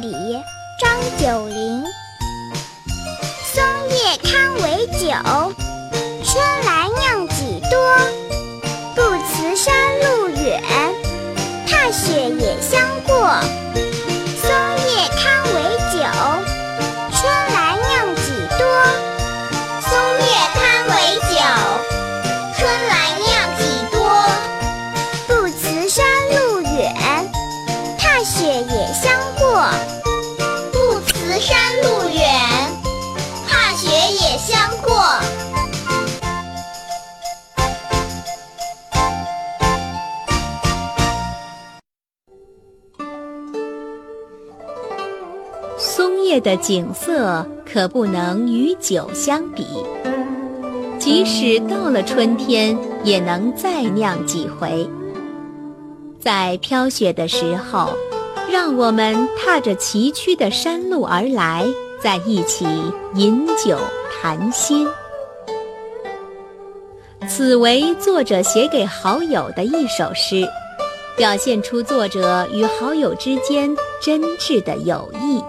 李，张九龄。松叶堪为酒，松叶的景色可不能与酒相比，即使到了春天，也能再酿几回。在飘雪的时候，让我们踏着崎岖的山路而来，在一起饮酒谈心。此为作者写给好友的一首诗，表现出作者与好友之间真挚的友谊。